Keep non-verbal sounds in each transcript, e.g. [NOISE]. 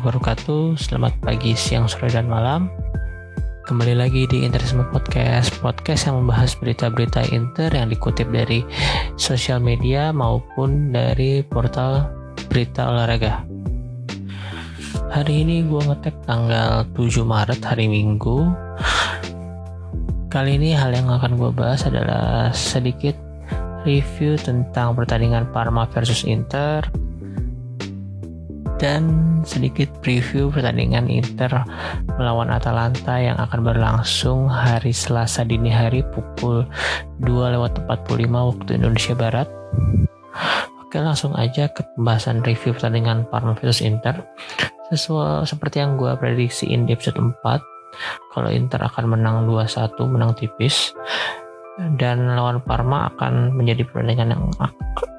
Warahmatullahi wabarakatuh. Selamat pagi, siang, sore, dan malam. Kembali lagi di Interisme Podcast Podcast yang membahas berita-berita Inter yang dikutip dari sosial media maupun dari portal berita olahraga. Hari ini gue ngetek tanggal 7 Maret hari Minggu. Kali ini hal yang akan gue bahas adalah sedikit review tentang pertandingan Parma versus Inter dan sedikit preview pertandingan Inter melawan Atalanta yang akan berlangsung hari Selasa dini hari pukul 2 lewat 45 waktu Indonesia Barat. Oke langsung aja ke pembahasan review pertandingan Parma versus Inter. Sesuai seperti yang gue prediksiin di episode 4, kalau Inter akan menang 2-1, menang tipis dan lawan Parma akan menjadi pertandingan yang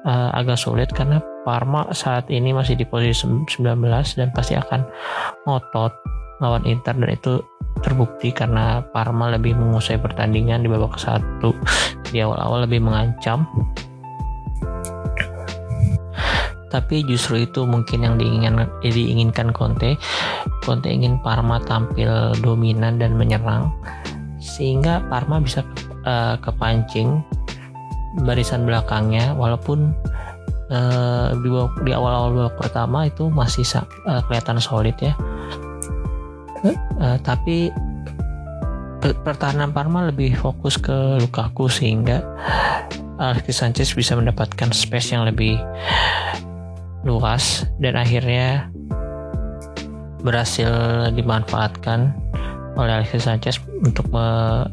uh, agak sulit karena Parma saat ini masih di posisi 19 dan pasti akan ngotot lawan Inter. Dan itu terbukti karena Parma lebih menguasai pertandingan di babak satu. [LAUGHS] Di awal-awal lebih mengancam. Tapi justru itu mungkin yang diinginkan, diinginkan Conte. Conte ingin Parma tampil dominan dan menyerang sehingga Parma bisa uh, kepancing barisan belakangnya walaupun uh, di, awal-awal babak pertama itu masih uh, kelihatan solid ya. Uh, tapi pertahanan Parma lebih fokus ke Lukaku sehingga Alexis Sanchez bisa mendapatkan space yang lebih luas dan akhirnya berhasil dimanfaatkan oleh Alexis Sanchez untuk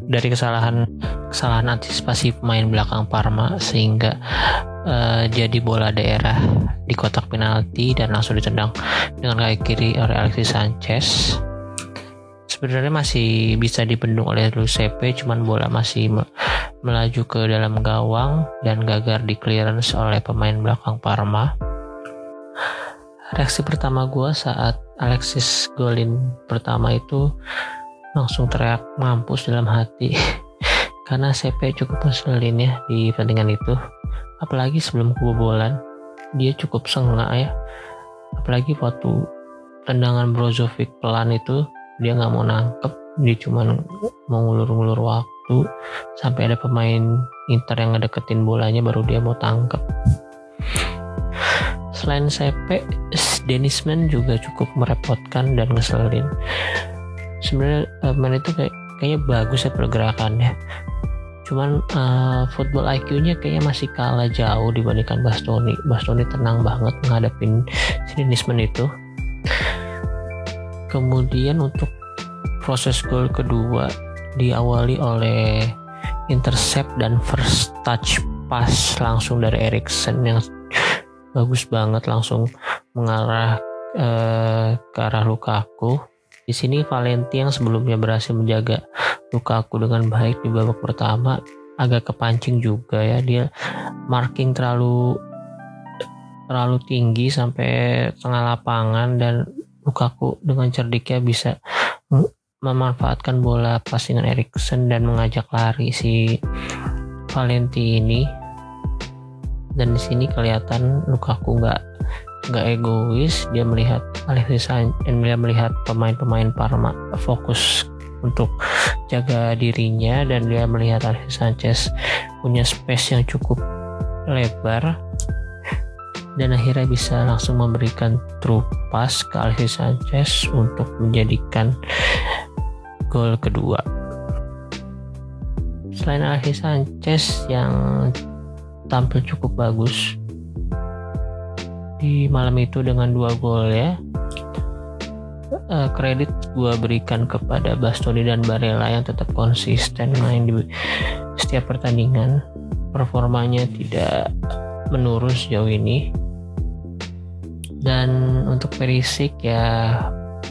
dari kesalahan kesalahan antisipasi pemain belakang Parma sehingga uh, jadi bola daerah di kotak penalti dan langsung ditendang dengan kaki kiri oleh Alexis Sanchez. Sebenarnya masih bisa dibendung oleh Lucepe, cuman bola masih me melaju ke dalam gawang dan gagal di clearance oleh pemain belakang Parma. Reaksi pertama gue saat Alexis golin pertama itu langsung teriak mampus dalam hati [LAUGHS] karena CP cukup ngeselin ya di pertandingan itu. Apalagi sebelum kebobolan dia cukup sengak ya. Apalagi waktu tendangan Brozovic pelan itu dia nggak mau nangkep. Dia cuma mau ngulur-ngulur waktu sampai ada pemain Inter yang ngedeketin bolanya baru dia mau tangkep. Selain CP Denisman juga cukup merepotkan dan ngeselin. Sebenarnya uh, main itu kayak kayaknya bagus ya pergerakannya. Cuman uh, football IQ-nya kayaknya masih kalah jauh dibandingkan Bastoni. Bastoni tenang banget menghadapin sinismen itu kemudian untuk proses gol kedua diawali oleh intercept dan first touch pass langsung dari Erikson yang bagus banget langsung mengarah uh, ke arah Lukaku di sini Valenti yang sebelumnya berhasil menjaga Lukaku dengan baik di babak pertama agak kepancing juga ya. Dia marking terlalu terlalu tinggi sampai tengah lapangan dan Lukaku dengan cerdiknya bisa memanfaatkan bola passing Erikson dan mengajak lari si Valenti ini. Dan di sini kelihatan Lukaku nggak nggak egois. Dia melihat Alexis dia melihat pemain-pemain Parma fokus untuk jaga dirinya dan dia melihat Alexis Sanchez punya space yang cukup lebar dan akhirnya bisa langsung memberikan true pass ke Alexis Sanchez untuk menjadikan gol kedua. Selain Alexis Sanchez yang tampil cukup bagus di malam itu dengan dua gol ya uh, kredit gue berikan kepada Bastoni dan Barella yang tetap konsisten main di setiap pertandingan. Performanya tidak menurun sejauh ini. Dan untuk Perisik ya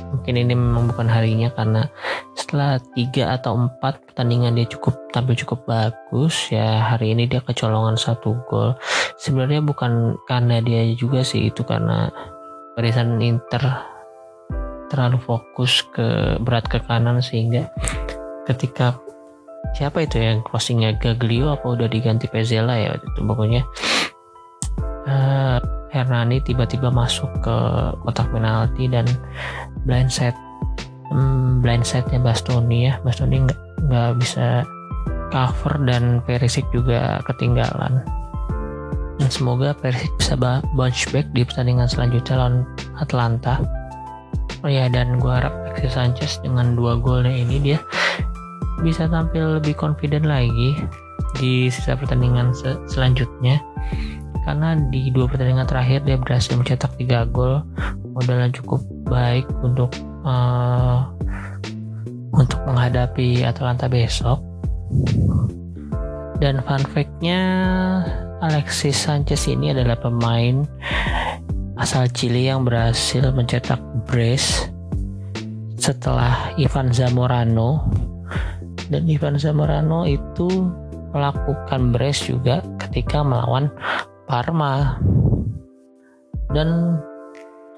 mungkin ini memang bukan harinya karena setelah tiga atau empat pertandingan dia cukup tampil cukup bagus ya hari ini dia kecolongan satu gol. Sebenarnya bukan karena dia juga sih itu karena barisan Inter terlalu fokus ke berat ke kanan sehingga ketika siapa itu yang crossingnya Gaglio apa udah diganti Pezela ya itu pokoknya uh, Hernani tiba-tiba masuk ke kotak penalti dan blind set hmm, blind setnya Bastoni ya. Bastoni nggak nggak bisa cover dan Perisic juga ketinggalan. Dan semoga Perisic bisa bounce back di pertandingan selanjutnya lawan Atlanta oh ya dan gue harap Alexis Sanchez dengan dua golnya ini dia bisa tampil lebih confident lagi di sisa pertandingan se selanjutnya. Karena di dua pertandingan terakhir dia berhasil mencetak tiga gol modalnya cukup baik untuk uh, untuk menghadapi Atalanta besok. Dan fun fact-nya Alexis Sanchez ini adalah pemain asal Chili yang berhasil mencetak brace setelah Ivan Zamorano. Dan Ivan Zamorano itu melakukan brace juga ketika melawan Parma. Dan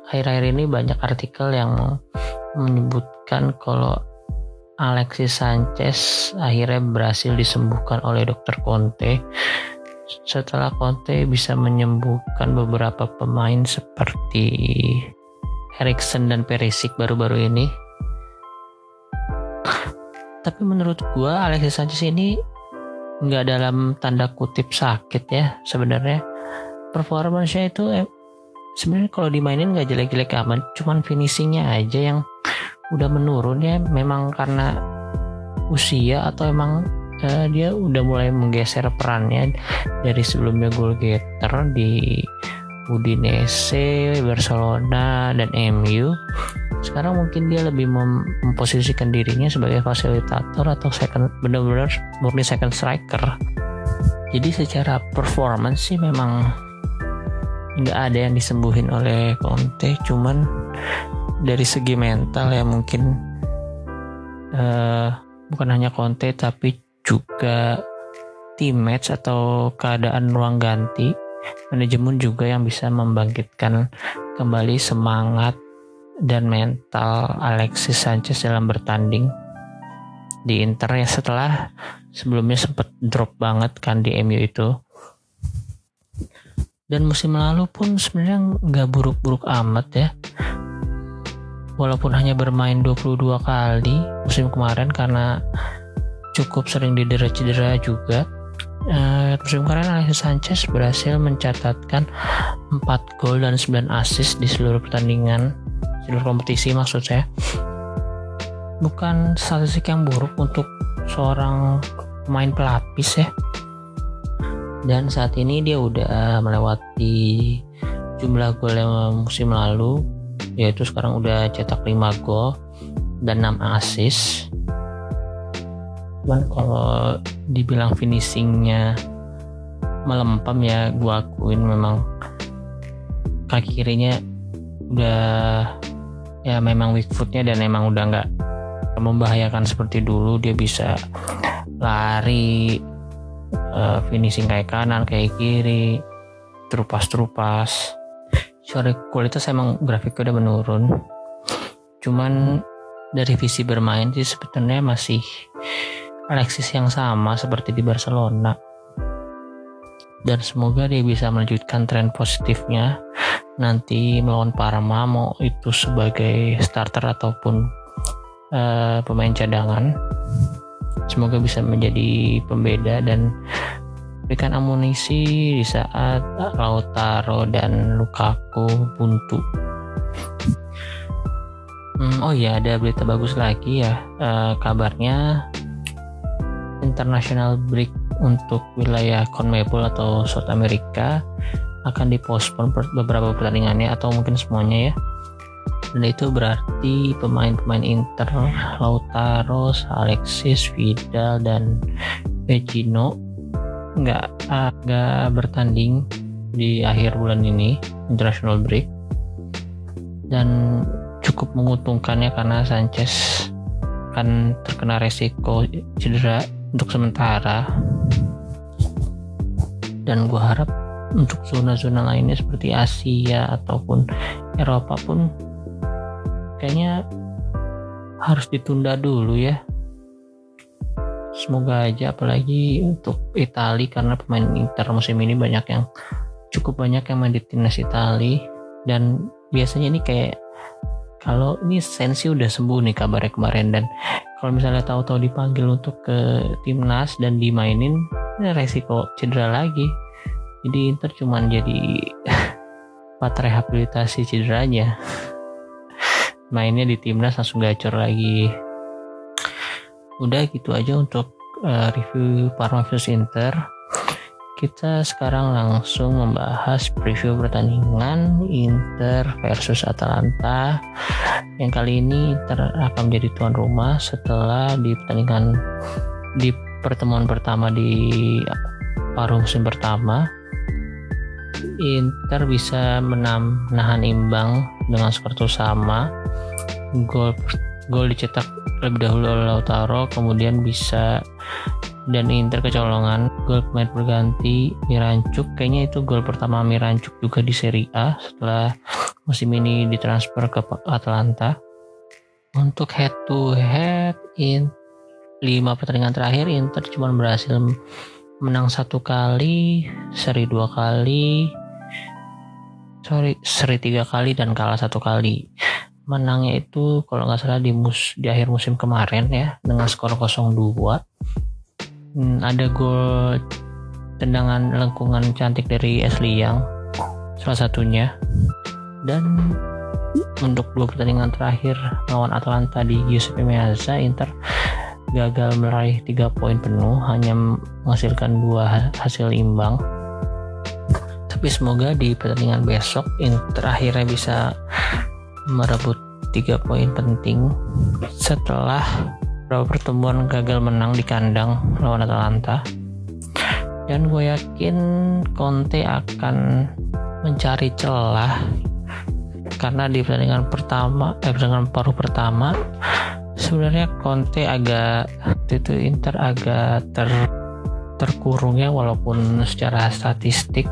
akhir-akhir ini banyak artikel yang menyebutkan kalau Alexis Sanchez akhirnya berhasil disembuhkan oleh dokter Conte setelah Conte bisa menyembuhkan beberapa pemain seperti Erikson dan Perisic baru-baru ini. Tapi menurut gua Alexis Sanchez ini nggak dalam tanda kutip sakit ya sebenarnya. Performance-nya itu eh, sebenarnya kalau dimainin nggak jelek-jelek amat cuman finishingnya aja yang udah menurun ya. Memang karena usia atau emang eh, dia udah mulai menggeser perannya dari sebelumnya goal getter di Udinese, Barcelona dan MU sekarang mungkin dia lebih mem memposisikan dirinya sebagai fasilitator atau second benar-benar murni second striker. Jadi secara performance sih memang nggak ada yang disembuhin oleh Conte cuman dari segi mental ya mungkin uh, bukan hanya Conte tapi juga teammates atau keadaan ruang ganti manajemen juga yang bisa membangkitkan kembali semangat dan mental Alexis Sanchez dalam bertanding di Inter ya setelah sebelumnya sempat drop banget kan di MU itu. Dan musim lalu pun sebenarnya nggak buruk-buruk amat ya. Walaupun hanya bermain 22 kali musim kemarin karena cukup sering didera-cedera juga. Uh, musim kemarin Alexis Sanchez berhasil mencatatkan 4 gol dan 9 assist di seluruh pertandingan seluruh kompetisi maksud saya. Bukan statistik yang buruk untuk seorang pemain pelapis ya. Dan saat ini dia udah melewati jumlah gol yang musim lalu yaitu sekarang udah cetak 5 gol dan 6 assist cuman kalau dibilang finishingnya melempam ya gua akuin memang kaki kirinya udah ya memang weak footnya dan emang udah nggak membahayakan seperti dulu. Dia bisa lari uh, finishing kayak kanan kayak kiri terupas-terupas. Sorry kualitas emang grafiknya udah menurun. Cuman dari visi bermain sih sebetulnya masih Alexis yang sama seperti di Barcelona. Dan semoga dia bisa melanjutkan tren positifnya. Nanti melawan Parma mau itu sebagai starter ataupun uh, pemain cadangan. Semoga bisa menjadi pembeda dan berikan amunisi di saat Lautaro dan Lukaku buntu. Hmm, oh iya ada berita bagus lagi ya. Uh, kabarnya international break untuk wilayah CONMEBOL atau South America akan dipospon beberapa pertandingannya atau mungkin semuanya ya. Dan itu berarti pemain-pemain Inter Lautaro, Alexis, Vidal dan Vecino nggak nggak bertanding di akhir bulan ini international break. Dan cukup menguntungkannya karena Sanchez akan terkena resiko cedera untuk sementara. Dan gue harap untuk zona-zona lainnya seperti Asia ataupun Eropa pun kayaknya harus ditunda dulu ya. Semoga aja apalagi untuk Italia karena pemain Inter musim ini banyak yang cukup banyak yang main di timnas Itali. Dan biasanya ini kayak kalau ini Sensi udah sembuh nih kabarnya kemarin dan kalau misalnya tahu-tahu dipanggil untuk ke timnas dan dimainin ini resiko cedera lagi. Jadi Inter cuman jadi [LAUGHS] part rehabilitasi cederanya. [LAUGHS] Mainnya di timnas langsung gacor lagi. Udah gitu aja untuk uh, review Parma vs Inter kita sekarang langsung membahas preview pertandingan Inter versus Atalanta. Yang kali ini Inter akan menjadi tuan rumah setelah di pertandingan di pertemuan pertama di paruh musim pertama. Inter bisa menahan imbang dengan skor sama. Gol gol dicetak lebih dahulu oleh Lautaro kemudian bisa dan Inter kecolongan gol pemain berganti Mirancuk kayaknya itu gol pertama Mirancuk juga di Serie A setelah musim ini ditransfer ke Atalanta untuk head to head in 5 pertandingan terakhir Inter cuma berhasil menang satu kali seri dua kali sorry seri tiga kali dan kalah satu kali. Menangnya itu kalau nggak salah di mus di akhir musim kemarin ya dengan skor 0-2 hmm, ada gol tendangan lengkungan cantik dari Ashley Young salah satunya. Dan untuk dua pertandingan terakhir lawan Atalanta di Giuseppe Meazza Inter gagal meraih tiga poin penuh hanya menghasilkan dua hasil imbang. Tapi semoga di pertandingan besok Inter akhirnya bisa merebut tiga poin penting setelah beberapa pertemuan gagal menang di kandang lawan Atalanta. Dan gue yakin Conte akan mencari celah. Karena di pertandingan pertama eh pertandingan paruh pertama sebenarnya Conte agak itu Inter agak ter terkurung ya walaupun secara statistik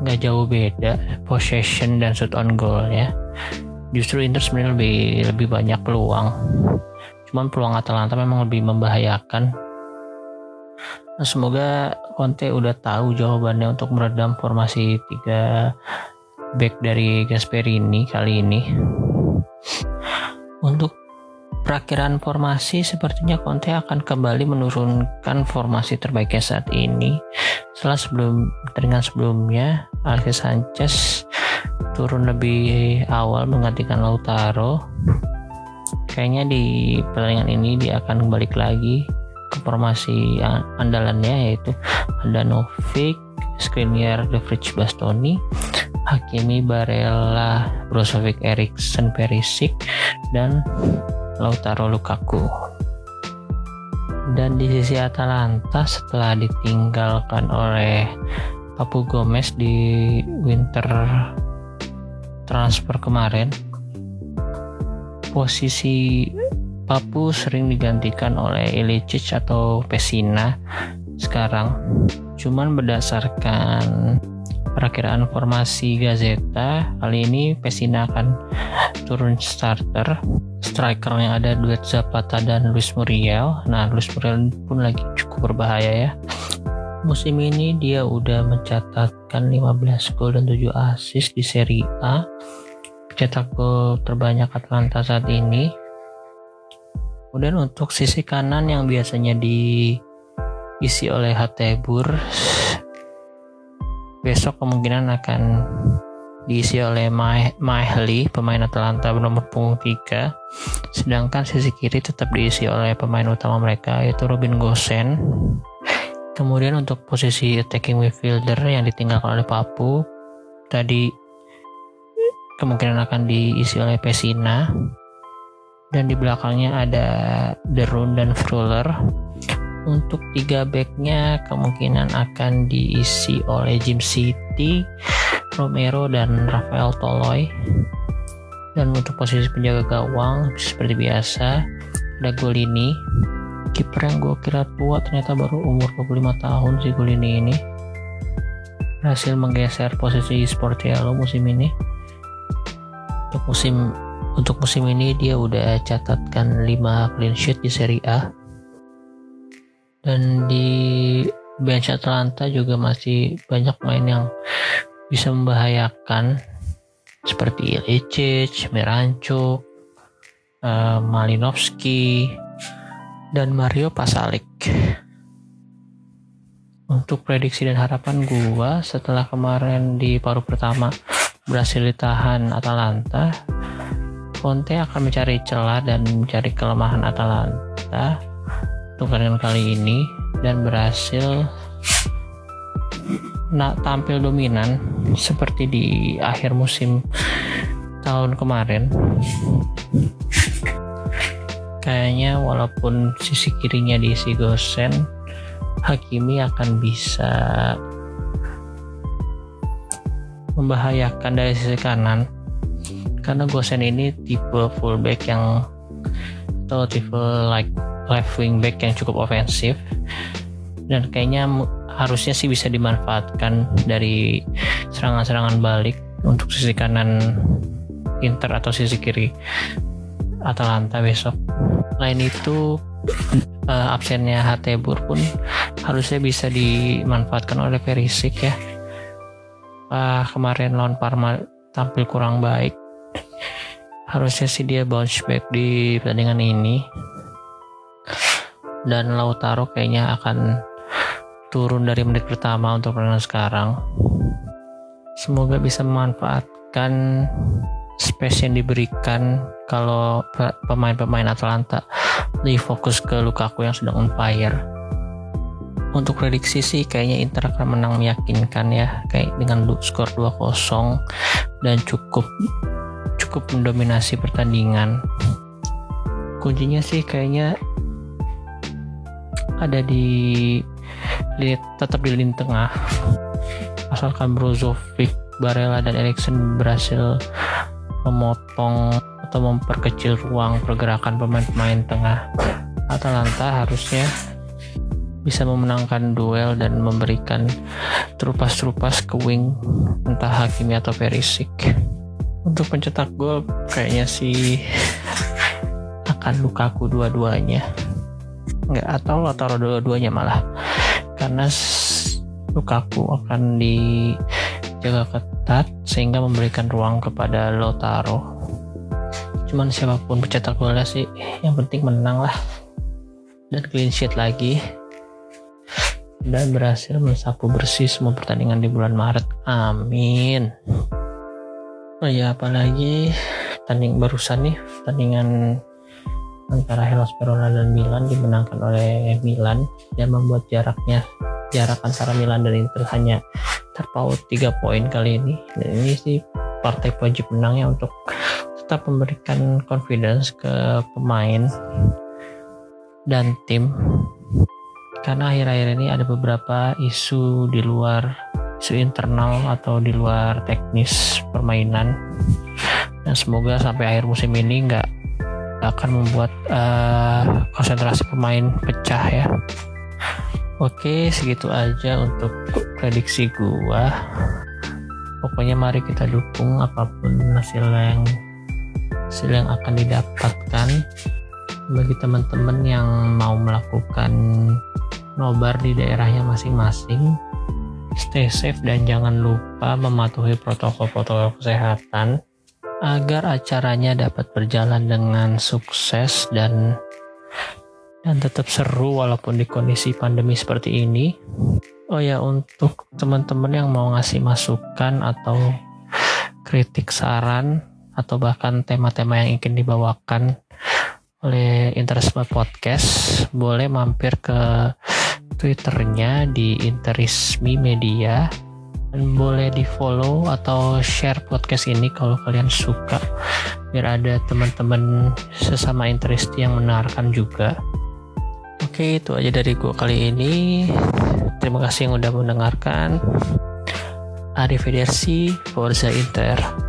nggak jauh beda possession dan shoot on goal ya. Justru Inter sebenarnya lebih lebih banyak peluang Cuman peluang Atalanta memang lebih membahayakan. Nah, semoga Conte udah tahu jawabannya untuk meredam formasi tiga back dari Gasperini kali ini. Untuk perakhiran formasi sepertinya Conte akan kembali menurunkan formasi terbaiknya saat ini. Setelah sebelum pertandingan sebelumnya, Alexis Sanchez turun lebih awal menggantikan Lautaro kayaknya di pertandingan ini dia akan balik lagi ke formasi andalannya yaitu Novik, Skriniar, De Vrij, Bastoni, Hakimi, Barella, Brozovic, Eriksen, Perisic, dan Lautaro Lukaku. Dan di sisi Atalanta setelah ditinggalkan oleh Papu Gomez di winter transfer kemarin, posisi Papu sering digantikan oleh Ilicic atau Pesina sekarang. Cuman berdasarkan perakiraan formasi Gazeta, kali ini Pesina akan turun starter. Strikernya ada duet Zapata dan Luis Muriel. Nah, Luis Muriel pun lagi cukup berbahaya ya. Musim ini dia udah mencatatkan 15 gol dan 7 assist di Serie A cetak gol terbanyak Atlanta saat ini. Kemudian untuk sisi kanan yang biasanya diisi oleh Hatebur, besok kemungkinan akan diisi oleh Mahli, pemain Atlanta bernomor punggung 3. Sedangkan sisi kiri tetap diisi oleh pemain utama mereka yaitu Robin Gosen. Kemudian untuk posisi attacking midfielder yang ditinggalkan oleh Papu, tadi kemungkinan akan diisi oleh Pesina. Dan di belakangnya ada Derun dan Fruller untuk tiga backnya kemungkinan akan diisi oleh Jim City, Romero dan Rafael Toloy dan untuk posisi penjaga gawang seperti biasa ada Golini. Kiper yang gue kira tua ternyata baru umur 25 tahun si Golini ini. Berhasil menggeser posisi Sportiello musim ini untuk musim untuk musim ini dia udah catatkan 5 clean sheet di Serie A. Dan di bench Atlanta juga masih banyak main yang bisa membahayakan seperti Ilicic, Miranchuk, uh, Malinowski, dan Mario Pasalik. Untuk prediksi dan harapan gua setelah kemarin di paruh pertama berhasil ditahan Atalanta, Conte akan mencari celah dan mencari kelemahan Atalanta untuk kali ini dan berhasil nak tampil dominan seperti di akhir musim tahun kemarin. Kayaknya walaupun sisi kirinya diisi Gosen Hakimi akan bisa membahayakan dari sisi kanan karena Gosen ini tipe fullback yang atau tipe like left wing back yang cukup ofensif dan kayaknya harusnya sih bisa dimanfaatkan dari serangan-serangan balik untuk sisi kanan Inter atau sisi kiri Atalanta besok. Lain itu uh, absennya Hatebur pun harusnya bisa dimanfaatkan oleh Perisic ya. Uh, kemarin lawan Parma tampil kurang baik. Harusnya sih dia bounce back di pertandingan ini. Dan Lautaro kayaknya akan turun dari menit pertama untuk pertandingan sekarang. Semoga bisa memanfaatkan space yang diberikan kalau pemain-pemain Atalanta lebih fokus ke Lukaku yang sedang on fire. Untuk prediksi sih kayaknya Inter akan menang meyakinkan ya. Kayak dengan skor 2-0 dan cukup cukup mendominasi pertandingan. Kuncinya sih kayaknya ada di lihat tetap di lini tengah. Asalkan Brozovic, Barella dan Erikson berhasil memotong atau memperkecil ruang pergerakan pemain-pemain tengah. Atalanta harusnya bisa memenangkan duel dan memberikan terupas-terupas ke wing entah Hakimi atau Perisic. Untuk pencetak gol kayaknya sih akan Lukaku dua-duanya. Nggak atau atau dua-duanya malah. Karena Lukaku akan dijaga ketat sehingga memberikan ruang kepada Lotaro cuman siapa pun pencetak golnya sih yang penting menang lah. Dan clean sheet lagi dan berhasil mensapu bersih semua pertandingan di bulan Maret. Amin. Oh ya apalagi tanding barusan nih pertandingan antara Hellas Verona dan Milan dimenangkan oleh Milan. Dan membuat jaraknya jarak antara Milan dan Inter hanya terpaut 3 poin kali ini. Dan ini sih partai wajib menangnya untuk tetap memberikan confidence ke pemain dan tim karena akhir-akhir ini ada beberapa isu di luar isu internal atau di luar teknis permainan dan semoga sampai akhir musim ini nggak akan membuat uh, konsentrasi pemain pecah ya. Oke, segitu aja untuk prediksi gua. Pokoknya mari kita dukung apa pun hasil yang hasil yang akan didapatkan bagi teman-teman yang mau melakukan nobar di daerahnya masing-masing. Stay safe dan jangan lupa mematuhi protokol-protokol kesehatan agar acaranya dapat berjalan dengan sukses dan dan tetap seru walaupun di kondisi pandemi seperti ini. Oh ya untuk teman-teman yang mau ngasih masukan atau kritik saran atau bahkan tema-tema yang ingin dibawakan oleh Interisme Podcast boleh mampir ke Twitternya di Interismi Media. Dan boleh di follow atau share podcast ini kalau kalian suka. Biar ada teman-teman sesama interest yang menarikan juga. Oke itu aja dari gue kali ini. Terima kasih yang udah mendengarkan. Arrivederci Forza Inter